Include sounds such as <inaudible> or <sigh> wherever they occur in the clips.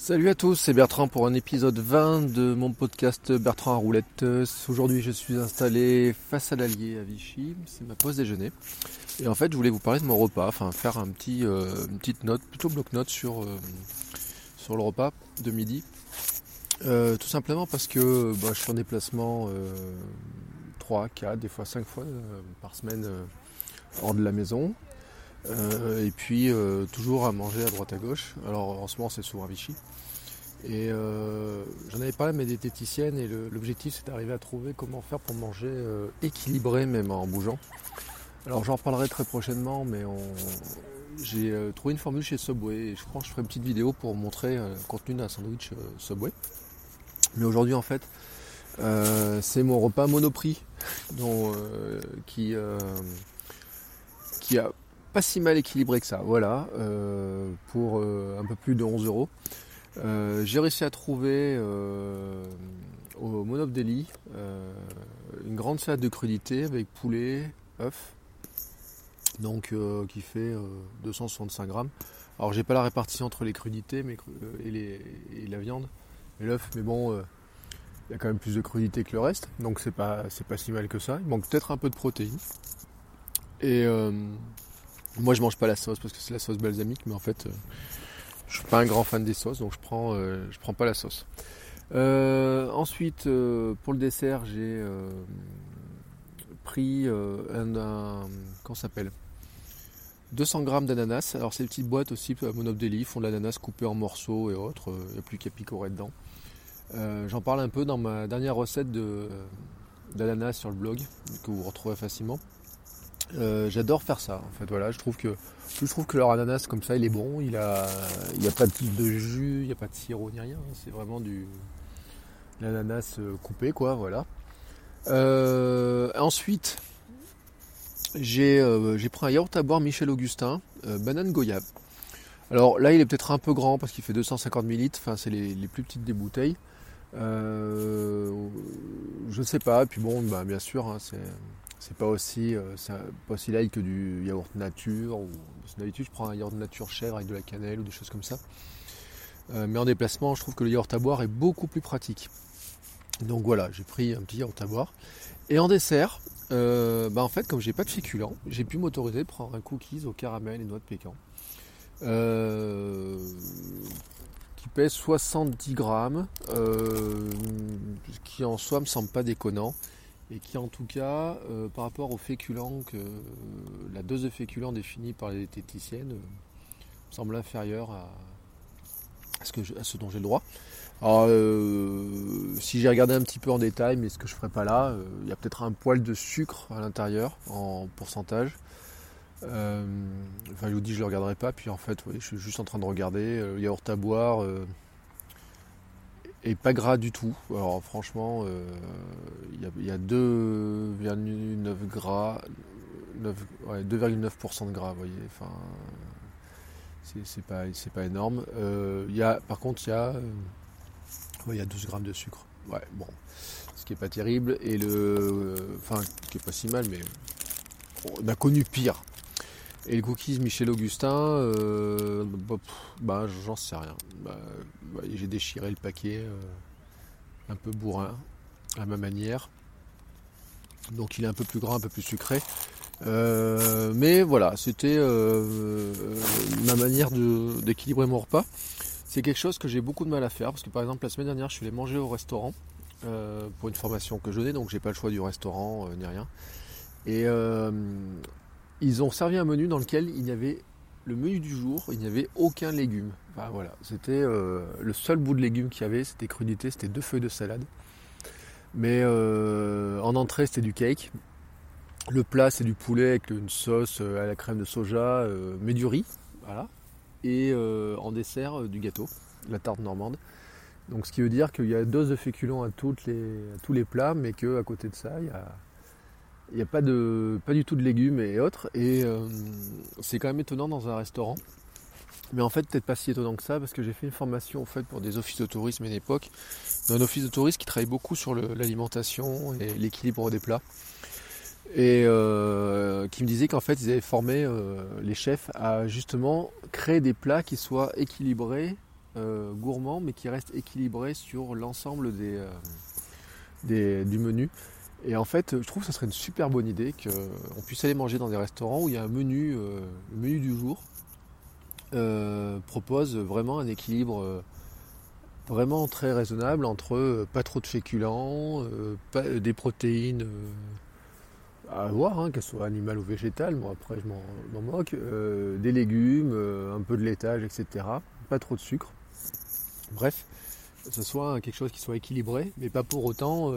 Salut à tous, c'est Bertrand pour un épisode 20 de mon podcast Bertrand à roulette. Aujourd'hui, je suis installé face à l'Allier à Vichy, c'est ma pause déjeuner. Et en fait, je voulais vous parler de mon repas, enfin faire euh, une petite note, plutôt bloc-notes sur, euh, sur le repas de midi. Euh, tout simplement parce que bah, je suis en déplacement 3, 4, des fois 5 fois par semaine hors de la maison. Et puis toujours à manger à droite à gauche. Alors en ce moment c'est souvent Vichy. Et j'en avais parlé à mes diététiciennes et l'objectif c'est d'arriver à trouver comment faire pour manger équilibré même en bougeant. Alors j'en reparlerai très prochainement, mais j'ai euh, trouvé une formule chez Subway et je pense que je ferai une petite vidéo pour montrer euh, le contenu d'un sandwich euh, Subway. Mais aujourd'hui en fait, c'est mon repas Monoprix <laughs> qui, qui a pas si mal équilibré que ça. Voilà, pour un peu plus de 11 euros. J'ai réussi à trouver au Monop Deli une grande salade de crudités avec poulet, œufs, donc euh, qui fait 265 euh, grammes. Alors j'ai pas la répartition entre les crudités mais, euh, et, la viande et l'œuf, mais bon, il y a quand même plus de crudités que le reste, donc c'est pas c'est pas si mal que ça. Il manque peut-être un peu de protéines. Et moi je mange pas la sauce parce que c'est la sauce balsamique, mais en fait je suis pas un grand fan des sauces, donc je prends je prends pas la sauce. ensuite pour le dessert j'ai pris un, un s'appelle? 200 grammes d'ananas. Alors ces petites boîtes aussi à Monop font de l'ananas coupé en morceaux et autres. Il n'y a plus qu'à picorer dedans. Euh, j'en parle un peu dans ma dernière recette d'ananas sur le blog que vous retrouverez facilement. Euh, j'adore faire ça. En fait, voilà, je trouve que je trouve que leur ananas comme ça, il est bon. Il a, il a pas de jus, il n'y a pas de sirop ni rien. C'est vraiment du l'ananas euh, coupé, quoi. Voilà. ensuite, euh, j'ai pris un yaourt à boire Michel Augustin, banane goyave. Alors là, il est peut-être un peu grand parce qu'il fait 250 ml, enfin, c'est les, plus petites des bouteilles. Je sais pas, et puis bon, bah, bien sûr, hein, c'est pas aussi, pas aussi light que du yaourt nature. Ou, d'habitude, je prends un yaourt nature chèvre avec de la cannelle ou des choses comme ça. mais en déplacement, je trouve que le yaourt à boire est beaucoup plus pratique. Donc voilà, j'ai pris un petit yaourt à boire. Et en dessert, euh, bah en fait, comme j'ai pas de féculent, j'ai pu m'autoriser de prendre un cookies au caramel et noix de pécan. Euh, qui pèse 70 grammes, euh, qui en soi me semble pas déconnant, et qui en tout cas, par rapport au féculent, que la dose de féculent définie par les diététiciennes, me semble inférieure à, ce, que à ce dont j'ai le droit. Alors, euh, si j'ai regardé un petit peu en détail, mais ce que je ferai pas là, euh, il y a peut-être un poil de sucre à l'intérieur en pourcentage. Euh, enfin, je vous dis, je le regarderai pas. Puis en fait, je suis juste en train de regarder. le yaourt à boire et pas gras du tout. Alors franchement, il y a, 2,9 gras, 2,9% de gras, vous voyez. Enfin, c'est pas, pas énorme. y a, par contre, il y a y a 12 grammes de sucre. Ouais, bon. Ce qui est pas terrible. Et le. Enfin, ce qui est pas si mal, mais. On a connu pire. Et le cookies Michel Augustin, euh, bah, j'en sais rien. Bah, bah, j'ai déchiré le paquet, euh, un peu bourrin, à ma manière. Donc il est un peu plus grand, un peu plus sucré. Euh, mais voilà, c'était ma manière d'équilibrer mon repas. C'est quelque chose que j'ai beaucoup de mal à faire parce que par exemple la semaine dernière je suis allé manger au restaurant euh, pour une formation que je donnais donc j'ai pas le choix du restaurant euh, ni rien. Et euh, ils ont servi un menu dans lequel il y avait le menu du jour, il n'y avait aucun légume. Enfin, voilà, c'était le seul bout de légumes qu'il y avait, c'était crudité, c'était deux feuilles de salade. Mais en entrée c'était du cake. Le plat c'est du poulet avec une sauce à la crème de soja, mais du riz Voilà. Et en dessert, du gâteau, la tarte normande. Donc ce qui veut dire qu'il y a dose de féculents à, toutes les, tous les plats, mais qu'à côté de ça, il n'y a, a pas, de, pas du tout de légumes et autres. Et c'est quand même étonnant dans un restaurant. Mais en fait, peut-être pas si étonnant que ça, parce que j'ai fait une formation en fait, pour des offices de tourisme à une époque, un office de tourisme qui travaille beaucoup sur l'alimentation et l'équilibre des plats. Et euh, qui me disait qu'en fait, ils avaient formé euh, les chefs à justement créer des plats qui soient équilibrés, euh, gourmands, mais qui restent équilibrés sur l'ensemble des, du menu. Et en fait, je trouve que ce serait une super bonne idée qu'on puisse aller manger dans des restaurants où il y a un menu, menu du jour, euh, propose vraiment un équilibre euh, vraiment très raisonnable entre euh, pas trop de féculents, des protéines à avoir, hein, qu'elles soient animales ou végétales, moi après je m'en moque, des légumes, un peu de laitage, etc. Pas trop de sucre. Bref, que ce soit quelque chose qui soit équilibré, mais pas pour autant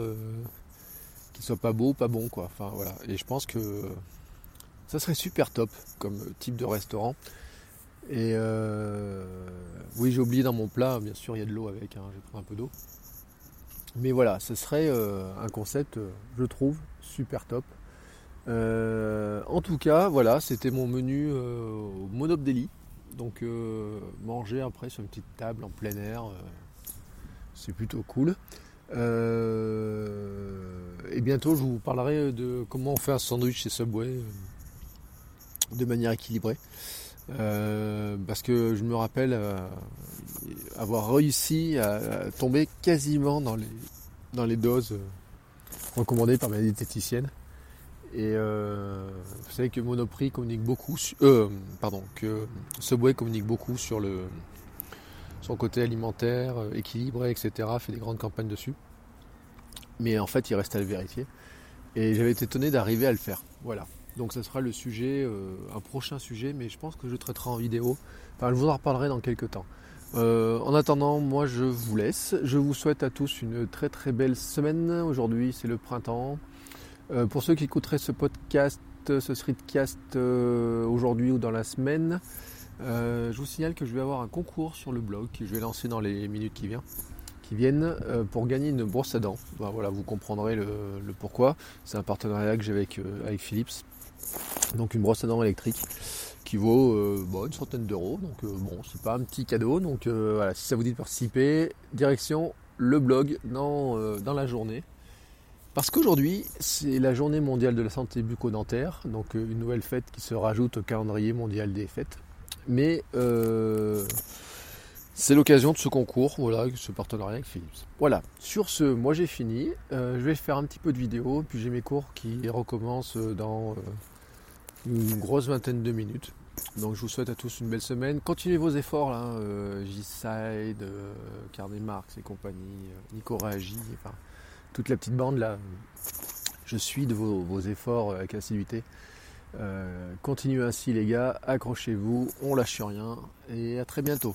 qu'il soit pas beau, pas bon quoi. Enfin voilà. Et je pense que ça serait super top comme type de restaurant. Et euh, oui, j'ai oublié dans mon plat, bien sûr, il y a de l'eau avec, hein, je vais prendre un peu d'eau. Mais voilà, ce serait euh, un concept, euh, je trouve, super top. en tout cas, voilà, c'était mon menu au Monop Donc manger après sur une petite table en plein air, c'est plutôt cool. et bientôt, je vous parlerai de comment on fait un sandwich chez Subway de manière équilibrée. Euh, parce que je me rappelle euh, avoir réussi à, tomber quasiment dans les, doses euh, recommandées par ma diététicienne. Et vous savez que Monoprix communique beaucoup, pardon, que Subway communique beaucoup sur le, son côté alimentaire, équilibré, etc. Fait des grandes campagnes dessus. Mais en fait, il reste à le vérifier. Et j'avais été étonné d'arriver à le faire. Voilà. Donc ça sera le sujet, euh, un prochain sujet, mais je pense que je traiterai en vidéo. Enfin, je vous en reparlerai dans quelques temps. Euh, en attendant, moi je vous laisse. Je vous souhaite à tous une très très belle semaine. Aujourd'hui c'est le printemps. Euh, pour ceux qui écouteraient ce podcast, ce streetcast aujourd'hui ou dans la semaine, je vous signale que je vais avoir un concours sur le blog que je vais lancer dans les minutes qui viennent viennent pour gagner une brosse à dents. voilà, vous comprendrez le, pourquoi. C'est un partenariat que j'ai avec, avec Philips. Donc une brosse à dents électrique qui vaut euh, une centaine d'euros. Donc euh, bon, c'est pas un petit cadeau. Donc euh, voilà, si ça vous dit de participer, direction le blog dans, dans la journée. Parce qu'aujourd'hui, c'est la journée mondiale de la santé bucco-dentaire, donc une nouvelle fête qui se rajoute au calendrier mondial des fêtes. Mais c'est l'occasion de ce concours, voilà, ce partenariat avec Philips. Voilà, sur ce, moi j'ai fini. je vais faire un petit peu de vidéo, puis j'ai mes cours qui recommencent dans une grosse vingtaine de minutes. Donc je vous souhaite à tous une belle semaine. Continuez vos efforts là, euh, G-Side, euh, Carnet Marx et compagnie, euh, Nico Réagi, enfin, toute la petite bande là. Je suis de vos, vos efforts avec assiduité. continuez ainsi les gars, accrochez-vous, on lâche rien et à très bientôt.